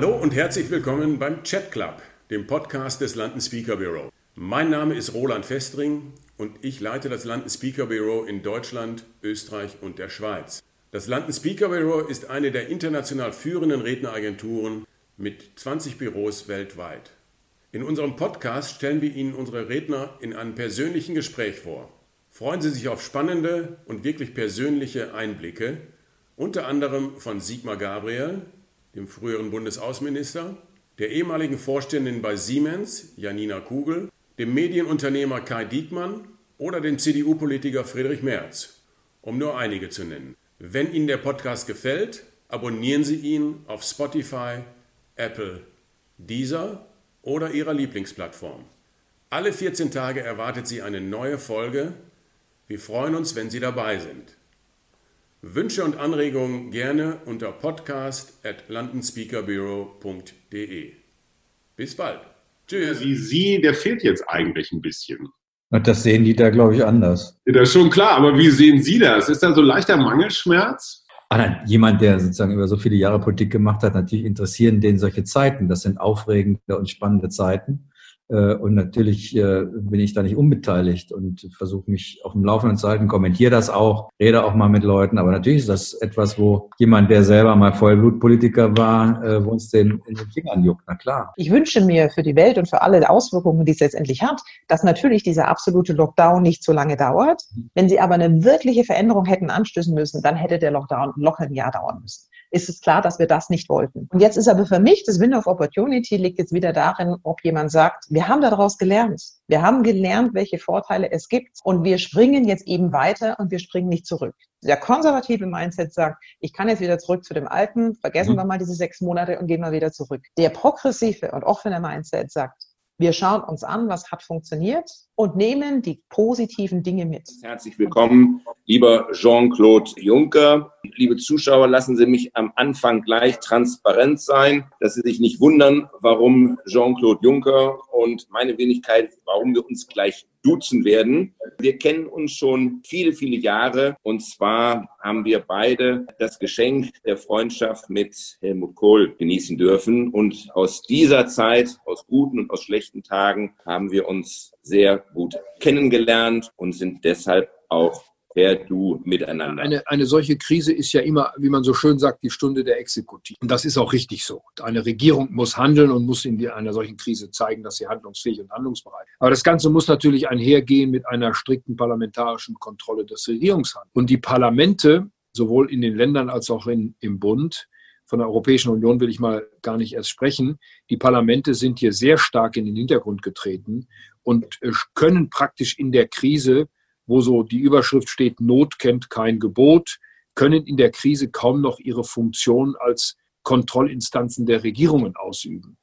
Hallo und herzlich willkommen beim Chat Club, dem Podcast des London Speaker Bureau. Mein Name ist Roland Festring und ich leite das London Speaker Bureau in Deutschland, Österreich und der Schweiz. Das London Speaker Bureau ist eine der international führenden Redneragenturen mit 20 Büros weltweit. In unserem Podcast stellen wir Ihnen unsere Redner in einem persönlichen Gespräch vor. Freuen Sie sich auf spannende und wirklich persönliche Einblicke, unter anderem von Sigmar Gabriel, dem früheren Bundesaußenminister, der ehemaligen Vorständin bei Siemens, Janina Kugel, dem Medienunternehmer Kai Diekmann oder dem CDU-Politiker Friedrich Merz, um nur einige zu nennen. Wenn Ihnen der Podcast gefällt, abonnieren Sie ihn auf Spotify, Apple, Deezer oder Ihrer Lieblingsplattform. Alle 14 Tage erwartet Sie eine neue Folge. Wir freuen uns, wenn Sie dabei sind. Wünsche und Anregungen gerne unter podcast at londonspeakerbureau.de. Bis bald. Tschüss. Wie Sie, der fehlt jetzt eigentlich ein bisschen. Das sehen die da, glaube ich, anders. Das ist schon klar, aber wie sehen Sie das? Ist da so leichter Mangelschmerz? Ah, nein, jemand, der sozusagen über so viele Jahre Politik gemacht hat, natürlich interessieren den solche Zeiten. Das sind aufregende und spannende Zeiten. Äh, und natürlich äh, bin ich da nicht unbeteiligt und versuche mich auf dem Laufenden zu halten, kommentiere das auch, rede auch mal mit Leuten. Aber natürlich ist das etwas, wo jemand, der selber mal Vollblutpolitiker war, äh, wo uns den in den Fingern juckt. Na klar. Ich wünsche mir für die Welt und für alle Auswirkungen, die es letztendlich hat, dass natürlich dieser absolute Lockdown nicht so lange dauert. Wenn Sie aber eine wirkliche Veränderung hätten anstößen müssen, dann hätte der Lockdown locker ein Jahr dauern müssen ist es klar, dass wir das nicht wollten. Und jetzt ist aber für mich das Window of Opportunity liegt jetzt wieder darin, ob jemand sagt, wir haben daraus gelernt. Wir haben gelernt, welche Vorteile es gibt und wir springen jetzt eben weiter und wir springen nicht zurück. Der konservative Mindset sagt, ich kann jetzt wieder zurück zu dem Alten, vergessen mhm. wir mal diese sechs Monate und gehen mal wieder zurück. Der progressive und offene Mindset sagt, wir schauen uns an, was hat funktioniert und nehmen die positiven Dinge mit. Herzlich willkommen, lieber Jean-Claude Juncker. Liebe Zuschauer, lassen Sie mich am Anfang gleich transparent sein, dass Sie sich nicht wundern, warum Jean-Claude Juncker und meine Wenigkeit, warum wir uns gleich duzen werden. Wir kennen uns schon viele, viele Jahre und zwar haben wir beide das Geschenk der Freundschaft mit Helmut Kohl genießen dürfen und aus dieser Zeit, aus guten und aus schlechten Tagen, haben wir uns sehr gut kennengelernt und sind deshalb auch per Du miteinander. Eine, eine solche Krise ist ja immer, wie man so schön sagt, die Stunde der Exekutive. Und das ist auch richtig so. Eine Regierung muss handeln und muss in einer solchen Krise zeigen, dass sie handlungsfähig und handlungsbereit ist. Aber das Ganze muss natürlich einhergehen mit einer strikten parlamentarischen Kontrolle des Regierungshandels. Und die Parlamente, sowohl in den Ländern als auch in, im Bund, von der Europäischen Union will ich mal gar nicht erst sprechen. Die Parlamente sind hier sehr stark in den Hintergrund getreten und äh, können praktisch in der Krise wo so die Überschrift steht, Not kennt kein Gebot, können in der Krise kaum noch ihre Funktion als Kontrollinstanzen der Regierungen ausüben.